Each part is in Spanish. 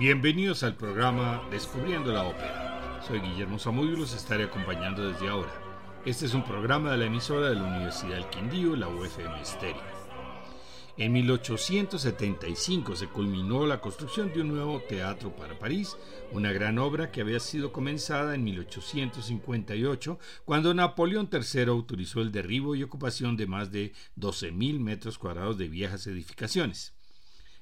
Bienvenidos al programa Descubriendo la Ópera. Soy Guillermo Zamudio y los estaré acompañando desde ahora. Este es un programa de la emisora de la Universidad del Quindío, la UFM Stereo. En 1875 se culminó la construcción de un nuevo teatro para París, una gran obra que había sido comenzada en 1858, cuando Napoleón III autorizó el derribo y ocupación de más de 12.000 metros cuadrados de viejas edificaciones.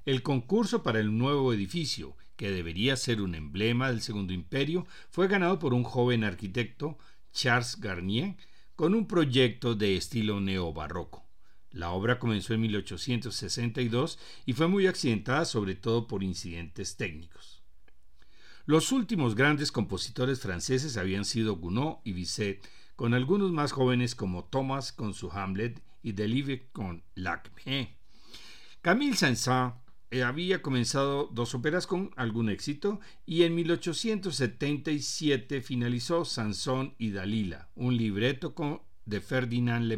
El concurso para el nuevo edificio que debería ser un emblema del Segundo Imperio, fue ganado por un joven arquitecto, Charles Garnier, con un proyecto de estilo neobarroco. La obra comenzó en 1862 y fue muy accidentada sobre todo por incidentes técnicos. Los últimos grandes compositores franceses habían sido Gounod y Bizet, con algunos más jóvenes como Thomas con su Hamlet y Delibes con Lacme. Camille Saint-Saëns había comenzado dos óperas con algún éxito y en 1877 finalizó Sansón y Dalila, un libreto de Ferdinand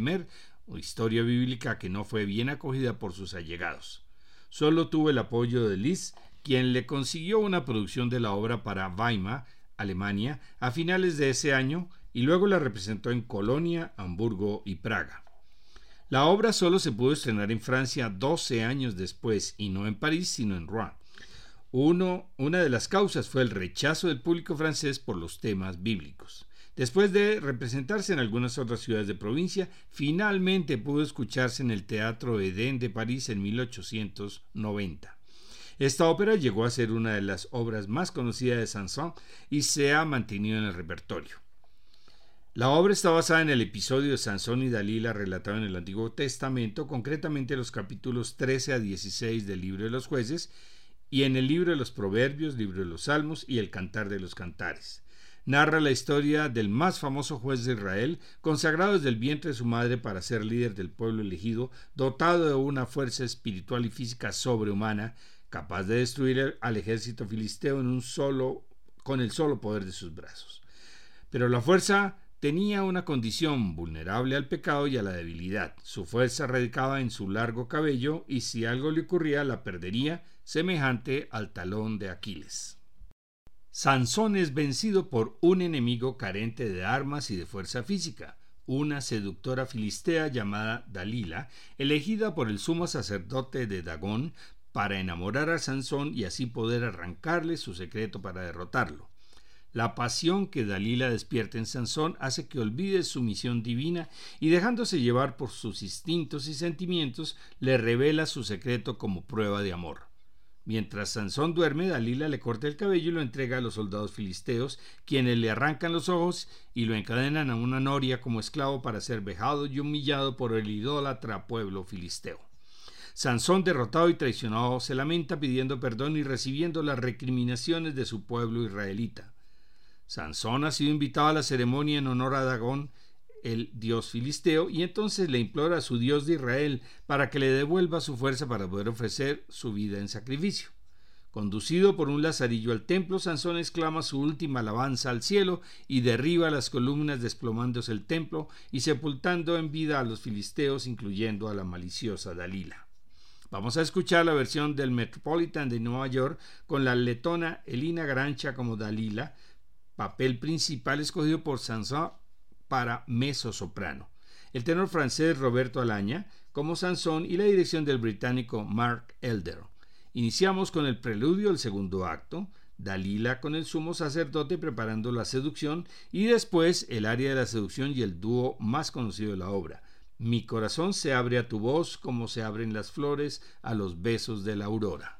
una historia bíblica que no fue bien acogida por sus allegados. Solo tuvo el apoyo de Liszt, quien le consiguió una producción de la obra para Weimar, Alemania, a finales de ese año y luego la representó en Colonia, Hamburgo y Praga. La obra solo se pudo estrenar en Francia 12 años después y no en París sino en Rouen. Una de las causas fue el rechazo del público francés por los temas bíblicos. Después de representarse en algunas otras ciudades de provincia, finalmente pudo escucharse en el Teatro Edén de París en 1890. Esta ópera llegó a ser una de las obras más conocidas de Sanson y se ha mantenido en el repertorio. La obra está basada en el episodio de Sansón y Dalila relatado en el Antiguo Testamento, concretamente los capítulos 13 a 16 del libro de los jueces y en el libro de los Proverbios, libro de los Salmos y el Cantar de los Cantares. Narra la historia del más famoso juez de Israel, consagrado desde el vientre de su madre para ser líder del pueblo elegido, dotado de una fuerza espiritual y física sobrehumana, capaz de destruir al ejército filisteo con el solo poder de sus brazos. Pero la fuerza tenía una condición vulnerable al pecado y a la debilidad. Su fuerza radicaba en su largo cabello y si algo le ocurría la perdería, semejante al talón de Aquiles. Sansón es vencido por un enemigo carente de armas y de fuerza física, una seductora filistea llamada Dalila, elegida por el sumo sacerdote de Dagón para enamorar a Sansón y así poder arrancarle su secreto para derrotarlo. La pasión que Dalila despierta en Sansón hace que olvide su misión divina y dejándose llevar por sus instintos y sentimientos, le revela su secreto como prueba de amor. Mientras Sansón duerme, Dalila le corta el cabello y lo entrega a los soldados filisteos, quienes le arrancan los ojos y lo encadenan a una noria como esclavo para ser vejado y humillado por el idólatra pueblo filisteo. Sansón, derrotado y traicionado, se lamenta pidiendo perdón y recibiendo las recriminaciones de su pueblo israelita. Sansón ha sido invitado a la ceremonia en honor a Dagón, el dios filisteo, y entonces le implora a su dios de Israel para que le devuelva su fuerza para poder ofrecer su vida en sacrificio. Conducido por un lazarillo al templo, Sansón exclama su última alabanza al cielo y derriba las columnas desplomándose el templo y sepultando en vida a los filisteos, incluyendo a la maliciosa Dalila. Vamos a escuchar la versión del Metropolitan de Nueva York con la letona Elina Grancha como Dalila, papel principal escogido por Sansón para soprano. el tenor francés Roberto Alaña como Sansón y la dirección del británico Mark Elder. Iniciamos con el preludio del segundo acto, Dalila con el sumo sacerdote preparando la seducción y después el área de la seducción y el dúo más conocido de la obra. Mi corazón se abre a tu voz como se abren las flores a los besos de la aurora.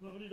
Gloria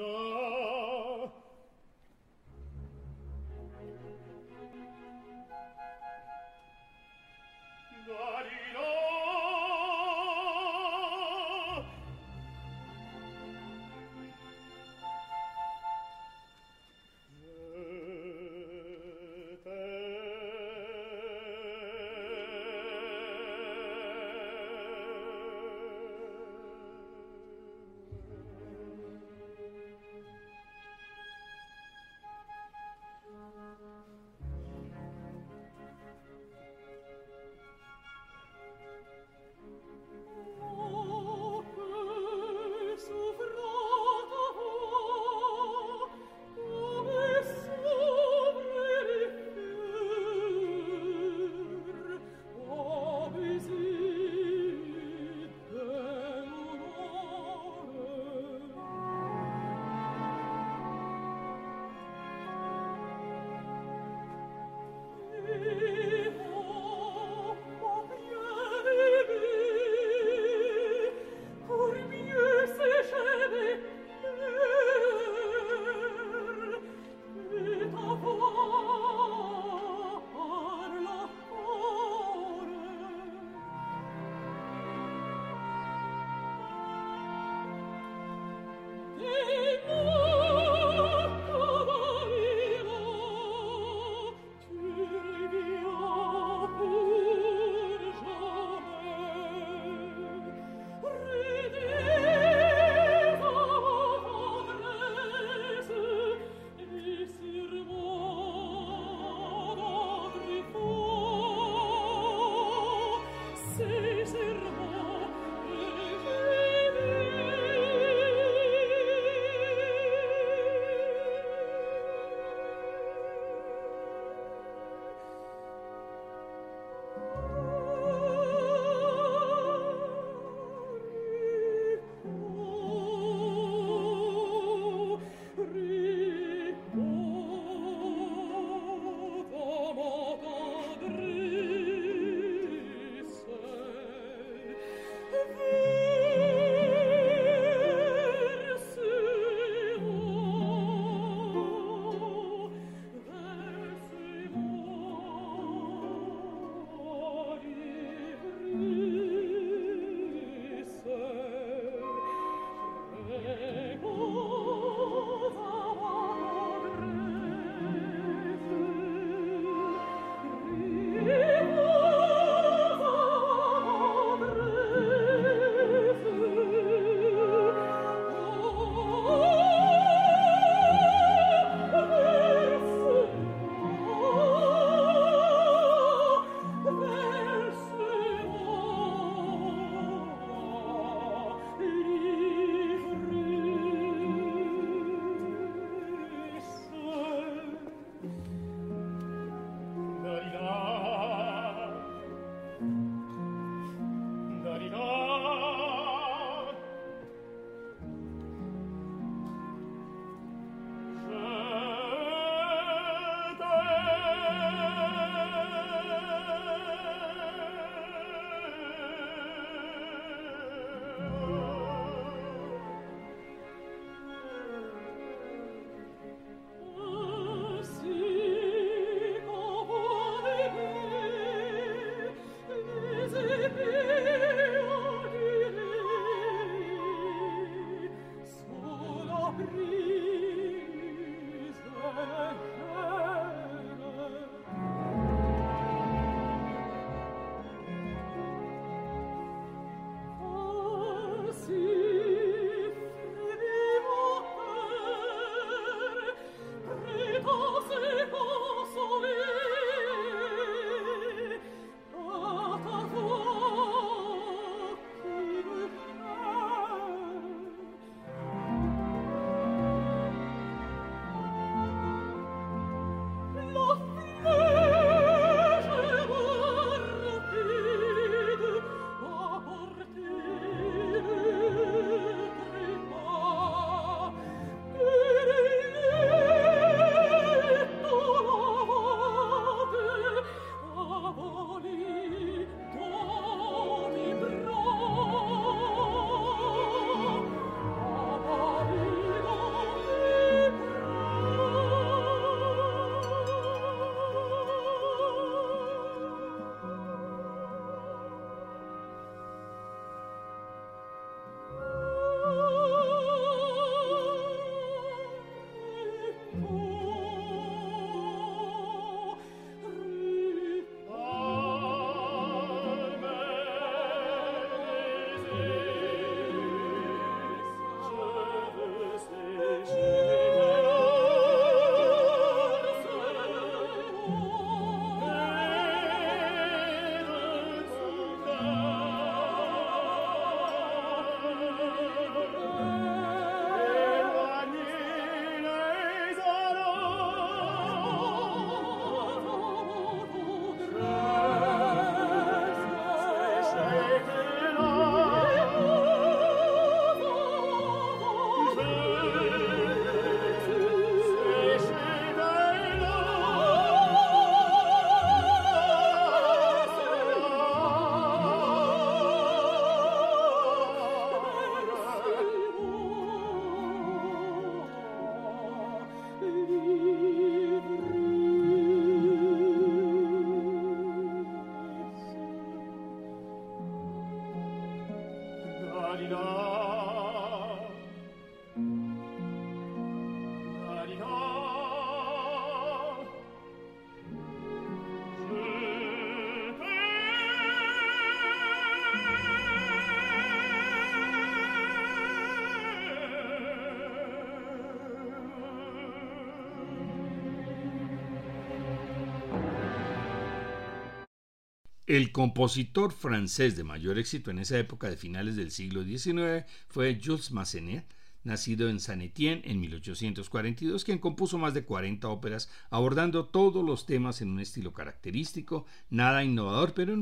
El compositor francés de mayor éxito en esa época de finales del siglo XIX fue Jules Massenet, nacido en Saint-Étienne en 1842, quien compuso más de 40 óperas abordando todos los temas en un estilo característico, nada innovador, pero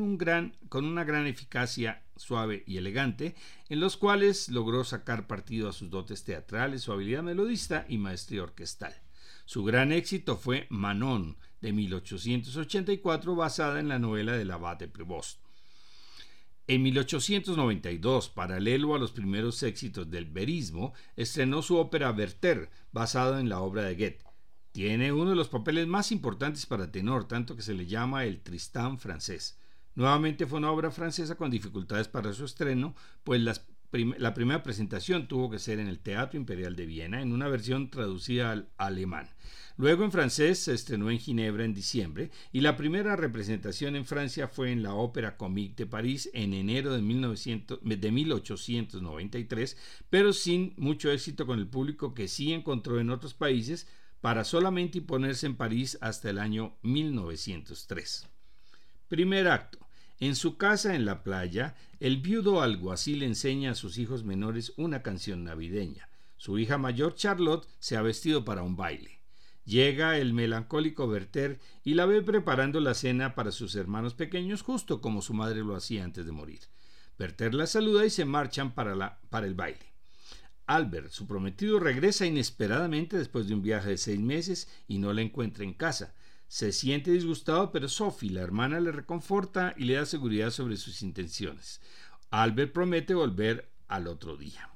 con una gran eficacia suave y elegante, en los cuales logró sacar partido a sus dotes teatrales, su habilidad melodista y maestría orquestal. Su gran éxito fue Manon, de 1884 basada en la novela del abate Prevost. En 1892, paralelo a los primeros éxitos del verismo, estrenó su ópera Werther, basada en la obra de Goethe. Tiene uno de los papeles más importantes para tenor, tanto que se le llama el Tristán francés. Nuevamente fue una obra francesa con dificultades para su estreno, pues la primera presentación tuvo que ser en el Teatro Imperial de Viena, en una versión traducida al alemán. Luego en francés se estrenó en Ginebra en diciembre y la primera representación en Francia fue en la Ópera Comique de París en enero de, 1900, de 1893, pero sin mucho éxito con el público que sí encontró en otros países para solamente imponerse en París hasta el año 1903. Primer acto. En su casa en la playa, el viudo alguacil enseña a sus hijos menores una canción navideña. Su hija mayor, Charlotte, se ha vestido para un baile. Llega el melancólico Werther y la ve preparando la cena para sus hermanos pequeños justo como su madre lo hacía antes de morir. Werther la saluda y se marchan para, para el baile. Albert, su prometido, regresa inesperadamente después de un viaje de seis meses y no la encuentra en casa. Se siente disgustado, pero Sophie, la hermana, le reconforta y le da seguridad sobre sus intenciones. Albert promete volver al otro día.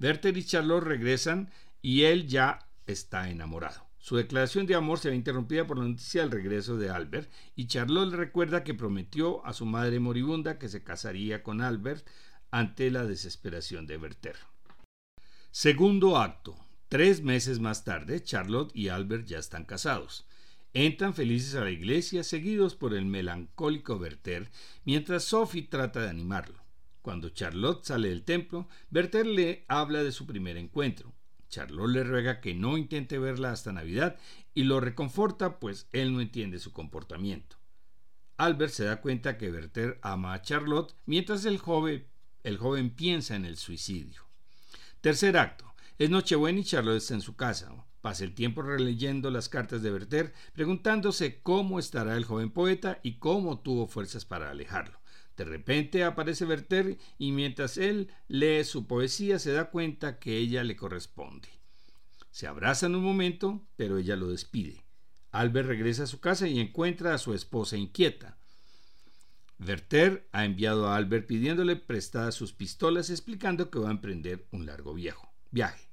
Werther y Charlotte regresan y él ya está enamorado. Su declaración de amor se ve interrumpida por la noticia del regreso de Albert y Charlotte le recuerda que prometió a su madre moribunda que se casaría con Albert ante la desesperación de Werther. Segundo acto. Tres meses más tarde, Charlotte y Albert ya están casados. Entran felices a la iglesia, seguidos por el melancólico Werther, mientras Sophie trata de animarlo. Cuando Charlotte sale del templo, Werther le habla de su primer encuentro. Charlotte le ruega que no intente verla hasta Navidad y lo reconforta pues él no entiende su comportamiento. Albert se da cuenta que Werther ama a Charlotte mientras el joven, el joven piensa en el suicidio. Tercer acto. Es Nochebuena y Charlotte está en su casa. Pasa el tiempo releyendo las cartas de Werther, preguntándose cómo estará el joven poeta y cómo tuvo fuerzas para alejarlo. De repente aparece Werther y mientras él lee su poesía se da cuenta que ella le corresponde. Se abrazan un momento, pero ella lo despide. Albert regresa a su casa y encuentra a su esposa inquieta. Werther ha enviado a Albert pidiéndole prestadas sus pistolas explicando que va a emprender un largo viaje.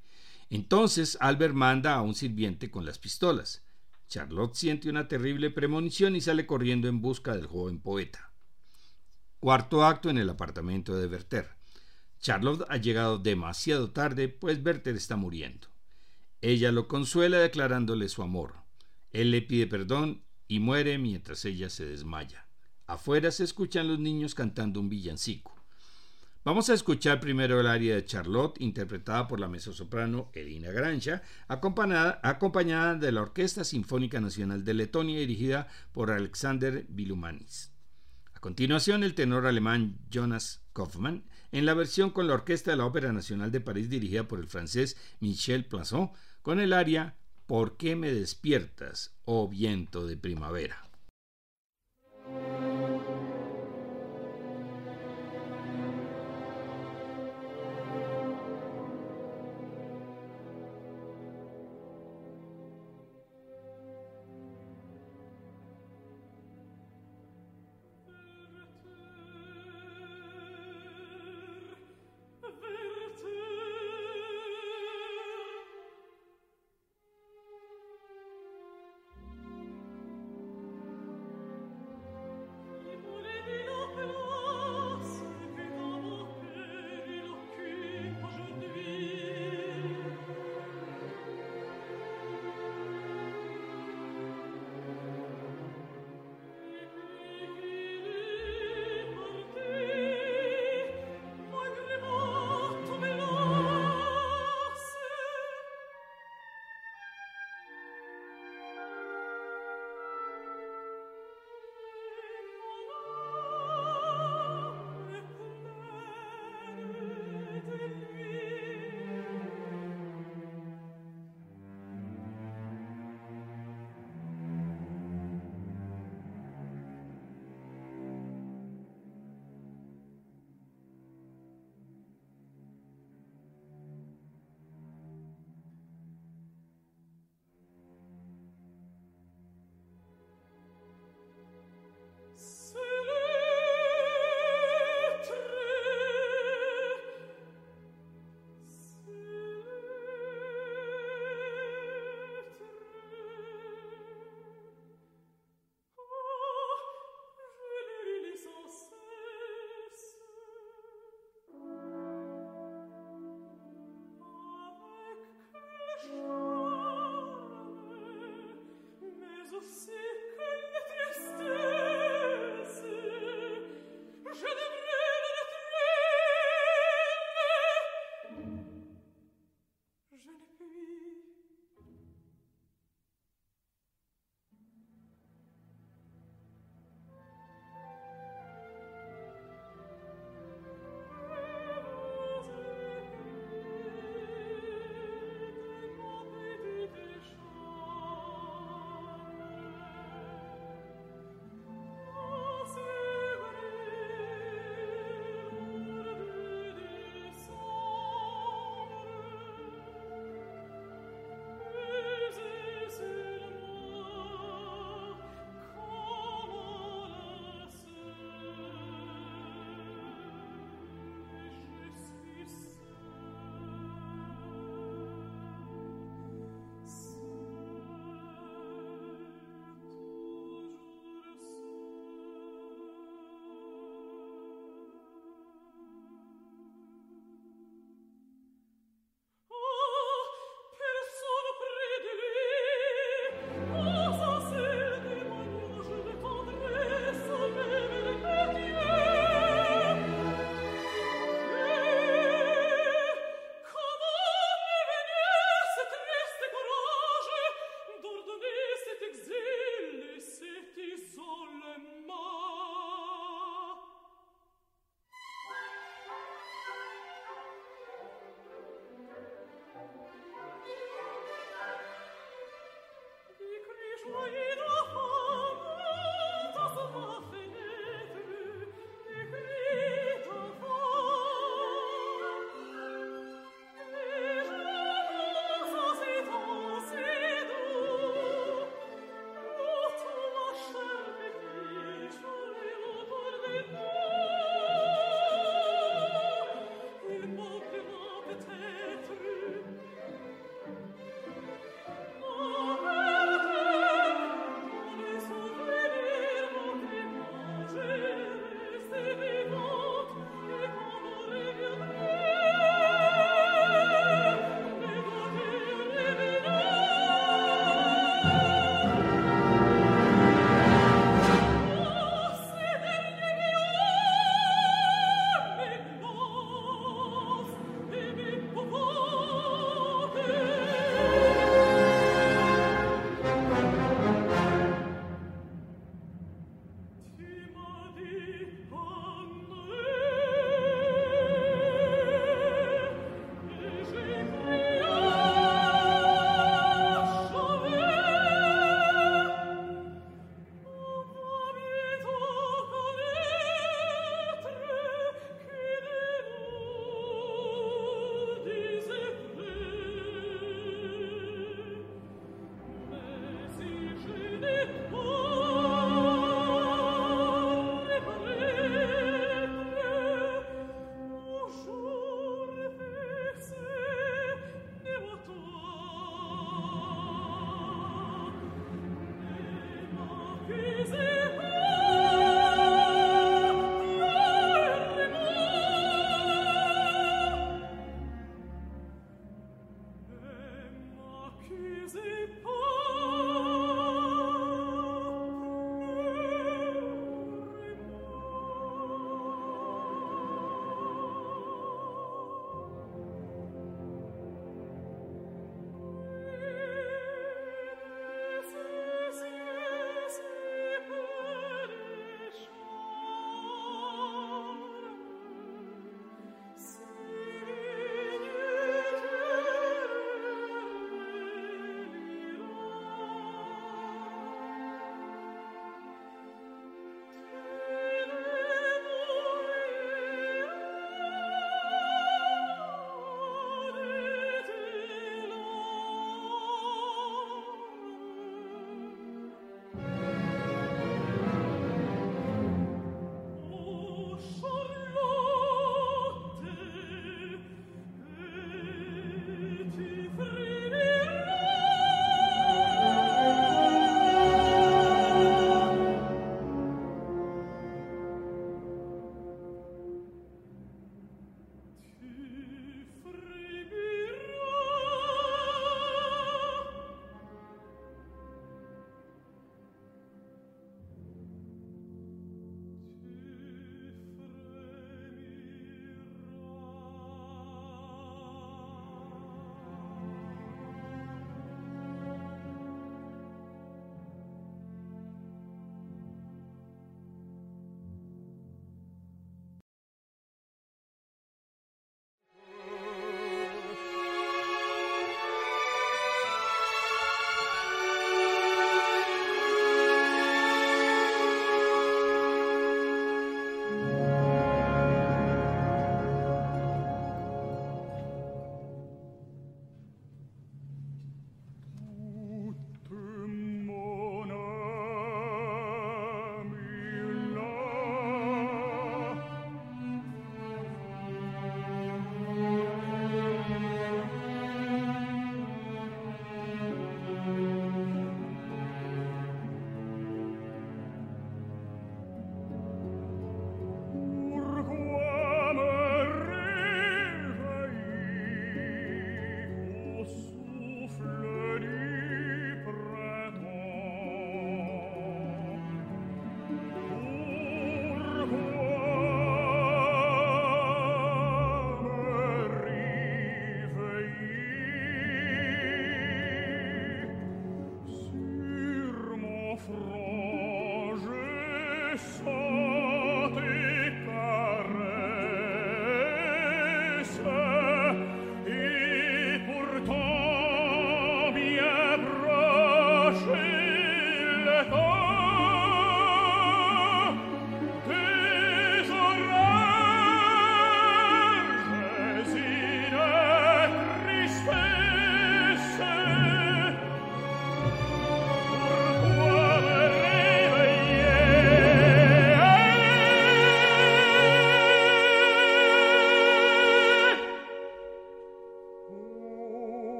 Entonces Albert manda a un sirviente con las pistolas. Charlotte siente una terrible premonición y sale corriendo en busca del joven poeta. Cuarto acto en el apartamento de Werther. Charlotte ha llegado demasiado tarde, pues Werther está muriendo. Ella lo consuela declarándole su amor. Él le pide perdón y muere mientras ella se desmaya. Afuera se escuchan los niños cantando un villancico. Vamos a escuchar primero el aria de Charlotte, interpretada por la mezzosoprano Elina Grancha, acompañada, acompañada de la Orquesta Sinfónica Nacional de Letonia, dirigida por Alexander Vilumanis. A continuación, el tenor alemán Jonas Kaufmann, en la versión con la Orquesta de la Ópera Nacional de París dirigida por el francés Michel Plasson, con el aria ¿Por qué me despiertas, oh viento de primavera?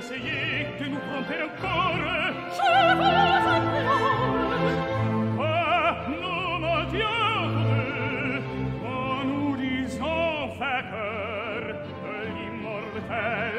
essayer de nous tromper encore. Je vous implore. À nous mentir en nous disant vainqueur de l'immortel.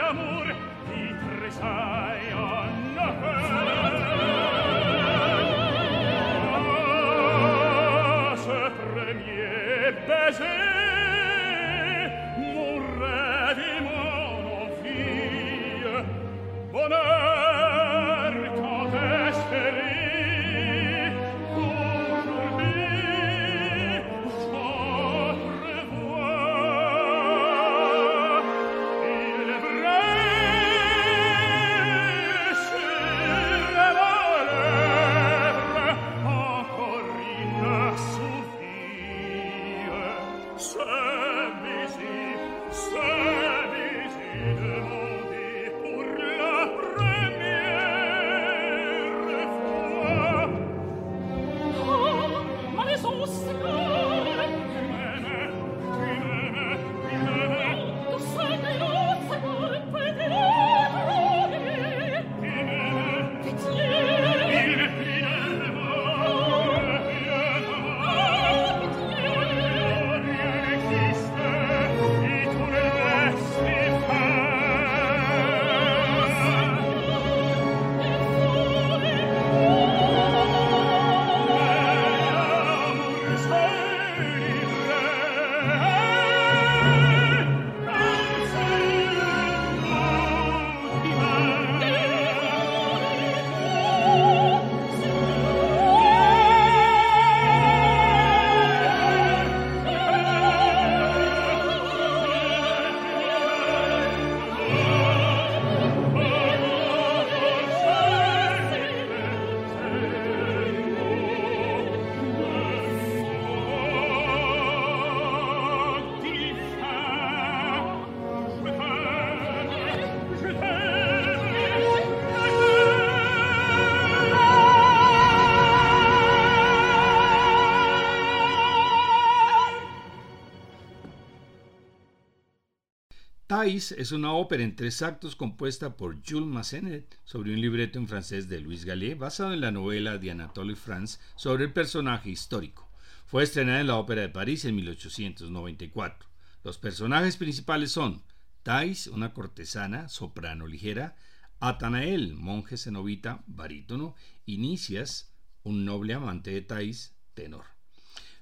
Thais es una ópera en tres actos compuesta por Jules Massenet sobre un libreto en francés de Louis Gallet basado en la novela de Anatole France sobre el personaje histórico. Fue estrenada en la Ópera de París en 1894. Los personajes principales son Thais, una cortesana, soprano ligera, Atanael, monje cenobita, barítono, y Nicias, un noble amante de Thais, tenor.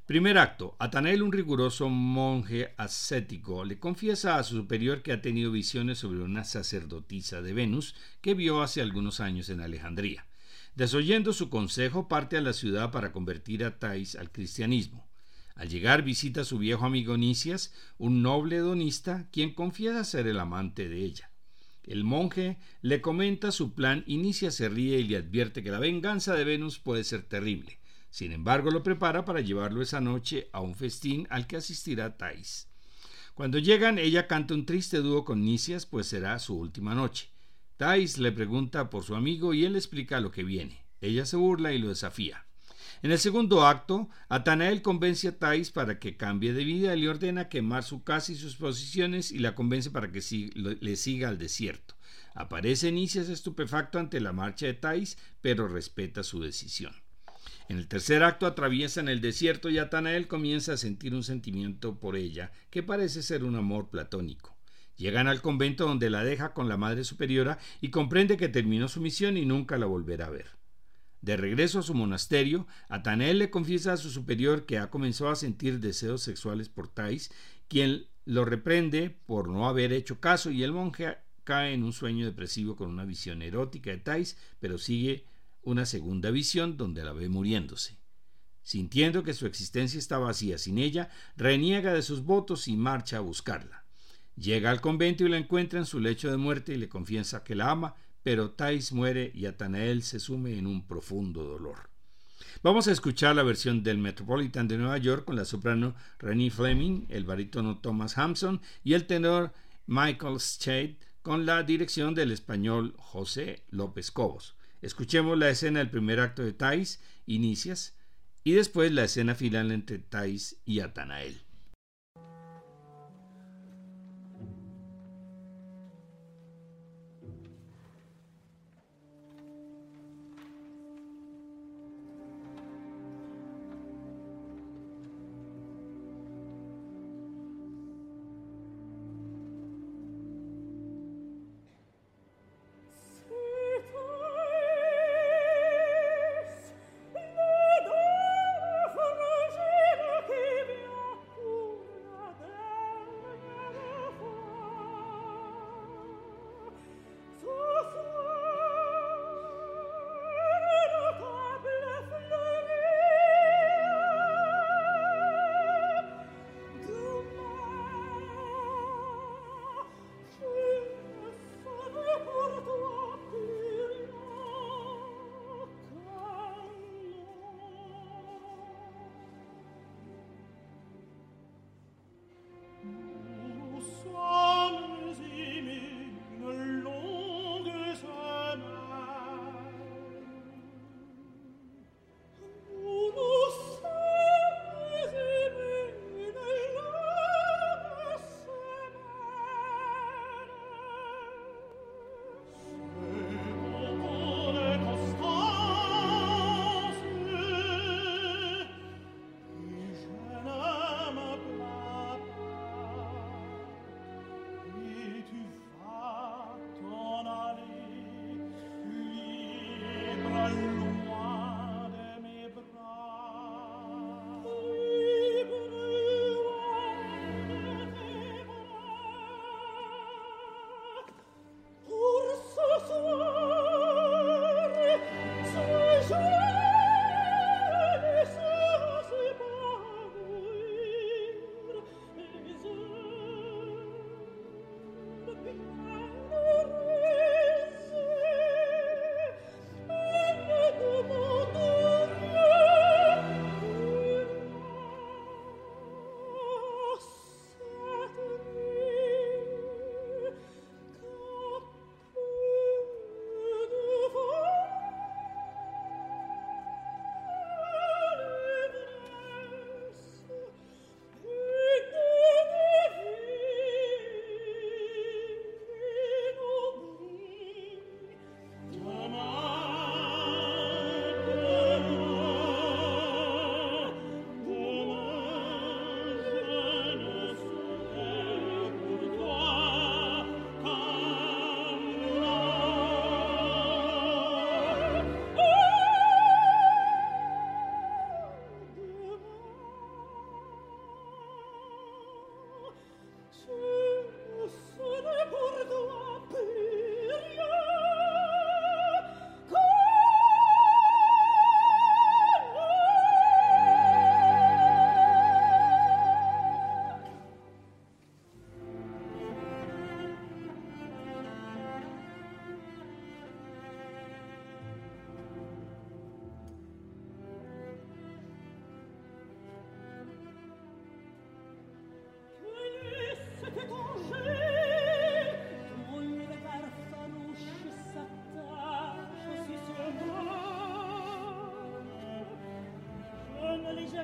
Primer acto. Atanael, un riguroso monje ascético, le confiesa a su superior que ha tenido visiones sobre una sacerdotisa de Venus que vio hace algunos años en Alejandría. Desoyendo su consejo, parte a la ciudad para convertir a Thais al cristianismo. Al llegar visita a su viejo amigo Nicias, un noble donista, quien confiesa ser el amante de ella. El monje le comenta su plan y Nicias se ríe y le advierte que la venganza de Venus puede ser terrible. Sin embargo, lo prepara para llevarlo esa noche a un festín al que asistirá Thais. Cuando llegan, ella canta un triste dúo con Nicias, pues será su última noche. Thais le pregunta por su amigo y él explica lo que viene. Ella se burla y lo desafía. En el segundo acto, Atanael convence a Thais para que cambie de vida y le ordena quemar su casa y sus posiciones y la convence para que le siga al desierto. Aparece Nicias estupefacto ante la marcha de Thais, pero respeta su decisión. En el tercer acto atraviesan el desierto y Atanael comienza a sentir un sentimiento por ella que parece ser un amor platónico. Llegan al convento donde la deja con la Madre Superiora y comprende que terminó su misión y nunca la volverá a ver. De regreso a su monasterio, Atanael le confiesa a su superior que ha comenzado a sentir deseos sexuales por Thais, quien lo reprende por no haber hecho caso y el monje cae en un sueño depresivo con una visión erótica de Thais, pero sigue una segunda visión donde la ve muriéndose. Sintiendo que su existencia está vacía sin ella, reniega de sus votos y marcha a buscarla. Llega al convento y la encuentra en su lecho de muerte y le confiesa que la ama, pero Thais muere y Atanael se sume en un profundo dolor. Vamos a escuchar la versión del Metropolitan de Nueva York con la soprano Renée Fleming, el barítono Thomas Hampson y el tenor Michael Schade con la dirección del español José López Cobos. Escuchemos la escena del primer acto de Thais, Inicias, y después la escena final entre Thais y Atanael.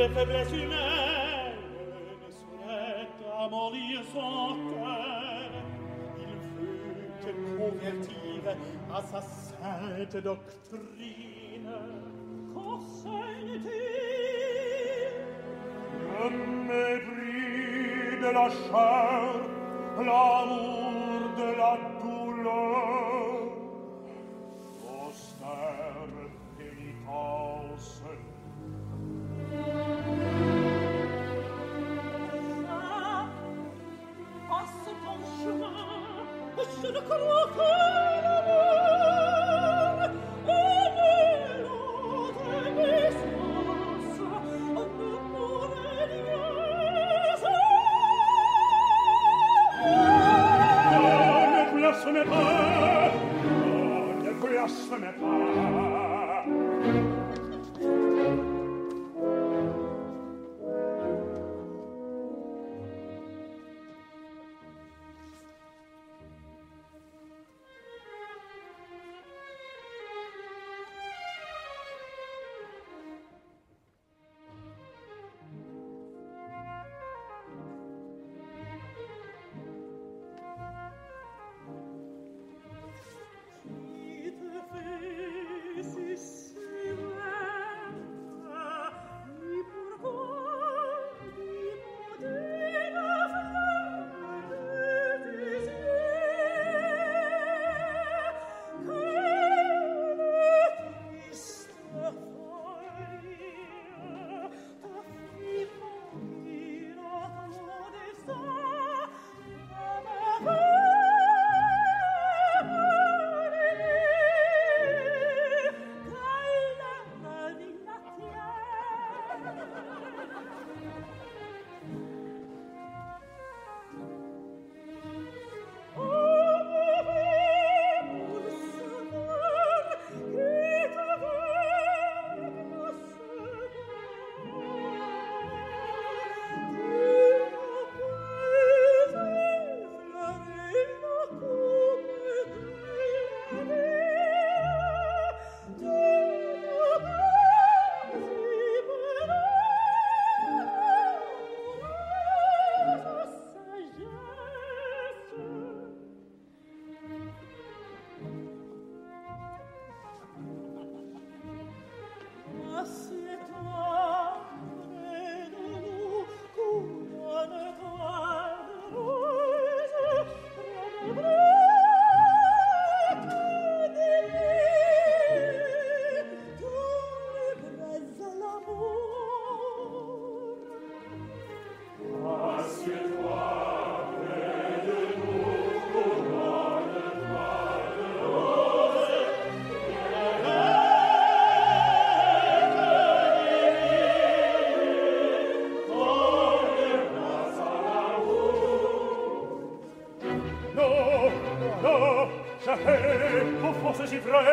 le faiblesses humaines ne souhaitent amollir son cœur. Il veut te convertir à sa sainte doctrine. Qu'enseigne-t-il? Le mépris de la chair, l'amour de la douleur,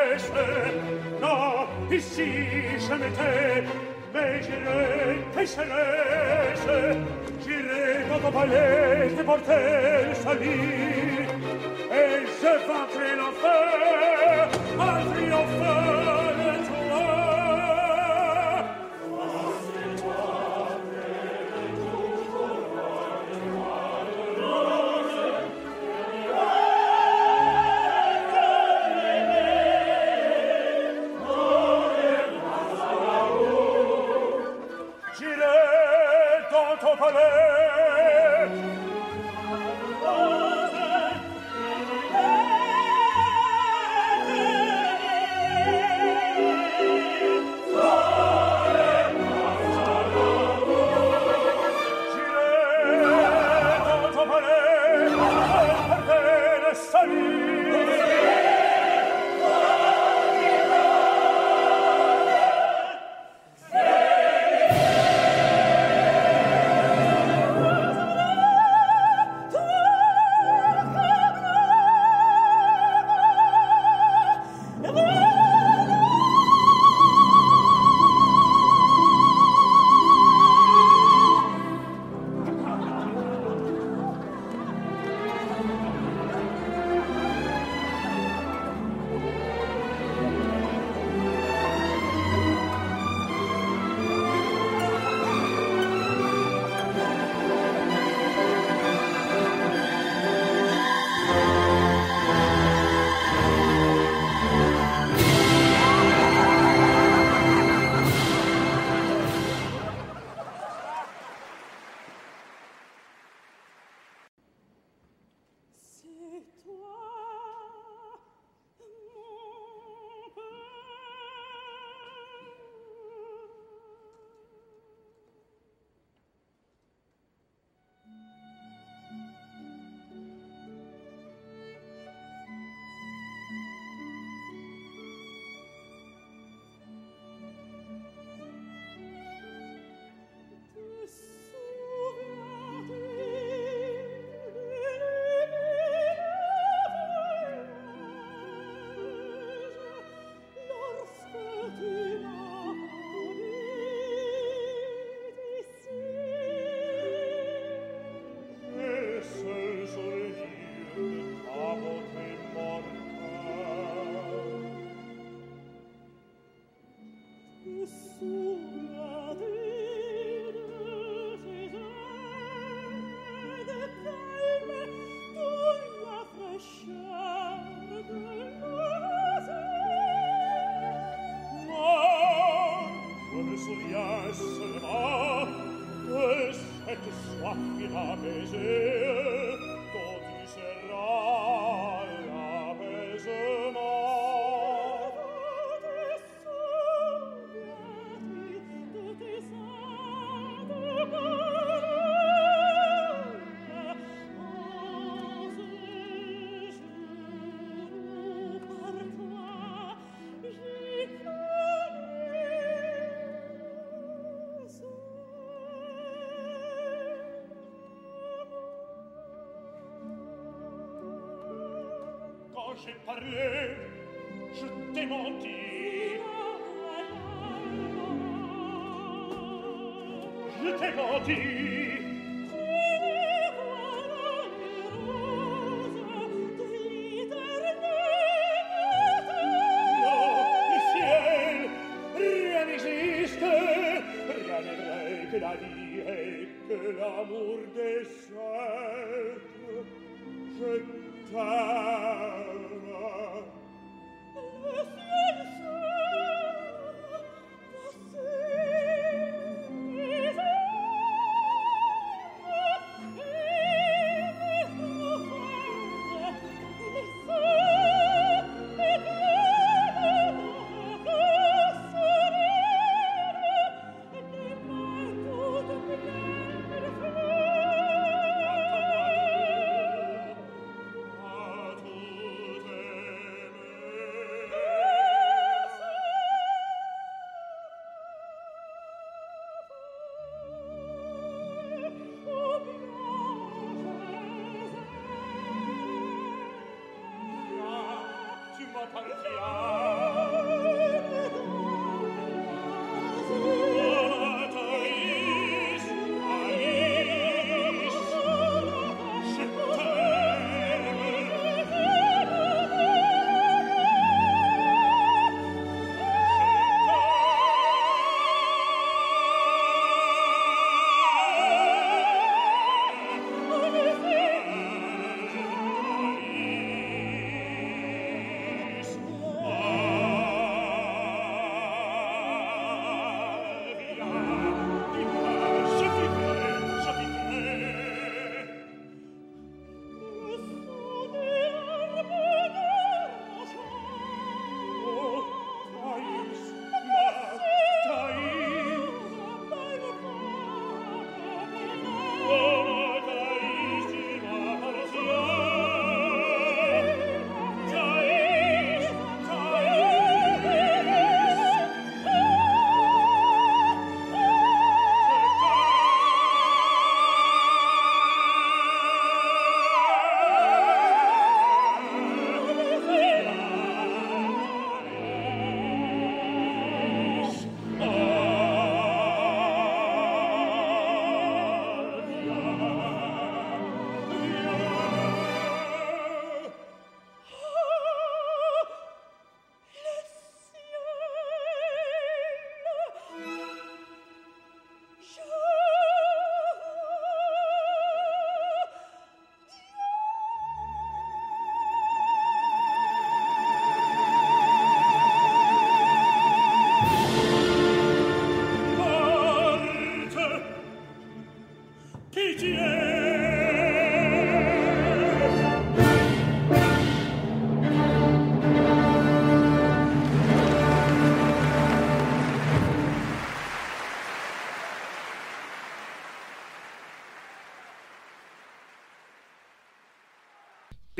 pesce no ici je m'étais mais j'irai pêcherai j'irai dans ton palais te porter le salut et je vaincrai l'enfer j'ai parlé, je t'ai menti. Je t'ai menti.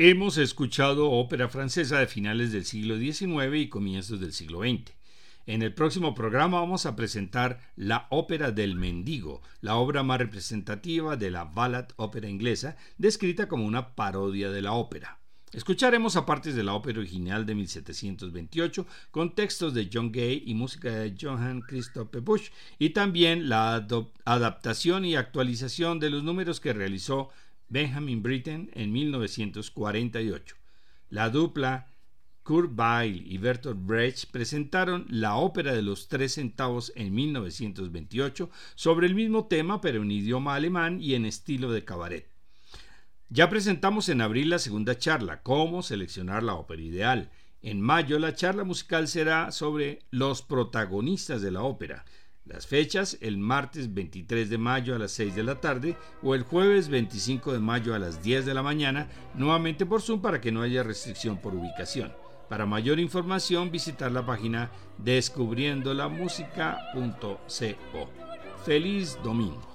Hemos escuchado ópera francesa de finales del siglo XIX y comienzos del siglo XX. En el próximo programa vamos a presentar la ópera del mendigo, la obra más representativa de la ballad ópera inglesa, descrita como una parodia de la ópera. Escucharemos a partes de la ópera original de 1728 con textos de John Gay y música de Johann Christoph Busch y también la adaptación y actualización de los números que realizó Benjamin Britten en 1948. La dupla Kurt Weill y Bertolt Brecht presentaron la ópera de los tres centavos en 1928 sobre el mismo tema pero en idioma alemán y en estilo de cabaret. Ya presentamos en abril la segunda charla, cómo seleccionar la ópera ideal. En mayo la charla musical será sobre los protagonistas de la ópera. Las fechas, el martes 23 de mayo a las 6 de la tarde o el jueves 25 de mayo a las 10 de la mañana, nuevamente por Zoom para que no haya restricción por ubicación. Para mayor información, visitar la página descubriendolamusica.co. Feliz domingo.